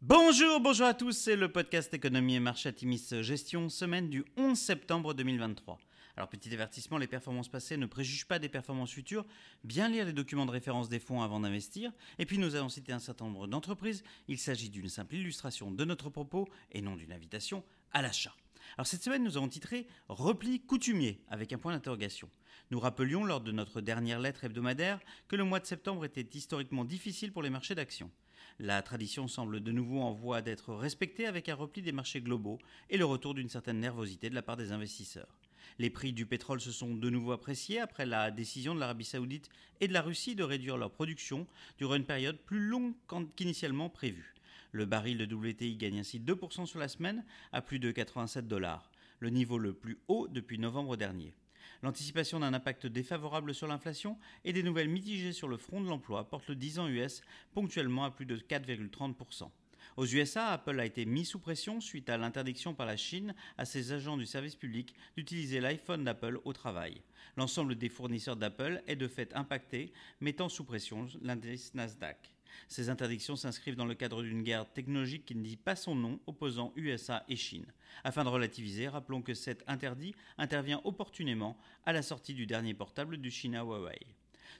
Bonjour, bonjour à tous, c'est le podcast Économie et Marché Atimis Gestion, semaine du 11 septembre 2023. Alors petit avertissement, les performances passées ne préjugent pas des performances futures, bien lire les documents de référence des fonds avant d'investir, et puis nous allons citer un certain nombre d'entreprises, il s'agit d'une simple illustration de notre propos et non d'une invitation à l'achat. Alors cette semaine, nous avons titré Repli coutumier avec un point d'interrogation. Nous rappelions lors de notre dernière lettre hebdomadaire que le mois de septembre était historiquement difficile pour les marchés d'actions. La tradition semble de nouveau en voie d'être respectée avec un repli des marchés globaux et le retour d'une certaine nervosité de la part des investisseurs. Les prix du pétrole se sont de nouveau appréciés après la décision de l'Arabie saoudite et de la Russie de réduire leur production durant une période plus longue qu'initialement prévue. Le baril de WTI gagne ainsi 2% sur la semaine à plus de 87 dollars, le niveau le plus haut depuis novembre dernier. L'anticipation d'un impact défavorable sur l'inflation et des nouvelles mitigées sur le front de l'emploi portent le 10 ans US ponctuellement à plus de 4,30%. Aux USA, Apple a été mis sous pression suite à l'interdiction par la Chine à ses agents du service public d'utiliser l'iPhone d'Apple au travail. L'ensemble des fournisseurs d'Apple est de fait impacté, mettant sous pression l'indice Nasdaq. Ces interdictions s'inscrivent dans le cadre d'une guerre technologique qui ne dit pas son nom opposant USA et Chine. Afin de relativiser, rappelons que cet interdit intervient opportunément à la sortie du dernier portable du China Huawei.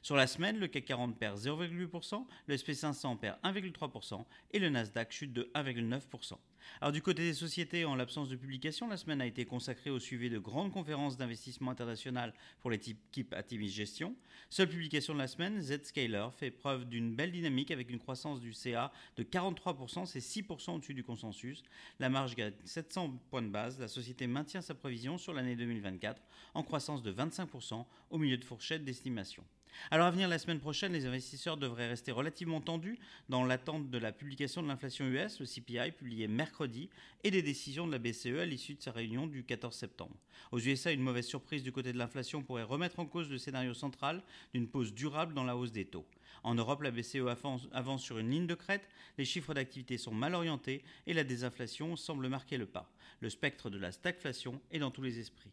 Sur la semaine, le CAC 40 perd 0,8%, le SP500 perd 1,3% et le Nasdaq chute de 1,9%. Alors du côté des sociétés, en l'absence de publication, la semaine a été consacrée au suivi de grandes conférences d'investissement international pour les l'équipe Atimis Gestion. Seule publication de la semaine, Zscaler fait preuve d'une belle dynamique avec une croissance du CA de 43%, c'est 6% au-dessus du consensus. La marge gagne 700 points de base. La société maintient sa prévision sur l'année 2024 en croissance de 25% au milieu de fourchettes d'estimation. Alors à venir la semaine prochaine, les investisseurs devraient rester relativement tendus dans l'attente de la publication de l'inflation US, le CPI publié mercredi, et des décisions de la BCE à l'issue de sa réunion du 14 septembre. Aux USA, une mauvaise surprise du côté de l'inflation pourrait remettre en cause le scénario central d'une pause durable dans la hausse des taux. En Europe, la BCE avance sur une ligne de crête, les chiffres d'activité sont mal orientés et la désinflation semble marquer le pas. Le spectre de la stagflation est dans tous les esprits.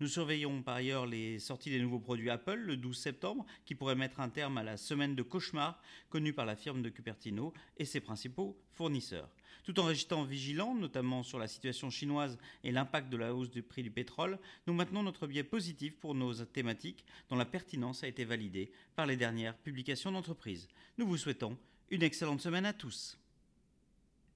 Nous surveillons par ailleurs les sorties des nouveaux produits Apple le 12 septembre, qui pourraient mettre un terme à la semaine de cauchemar connue par la firme de Cupertino et ses principaux fournisseurs. Tout en restant vigilants, notamment sur la situation chinoise et l'impact de la hausse du prix du pétrole, nous maintenons notre biais positif pour nos thématiques dont la pertinence a été validée par les dernières publications d'entreprise. Nous vous souhaitons une excellente semaine à tous.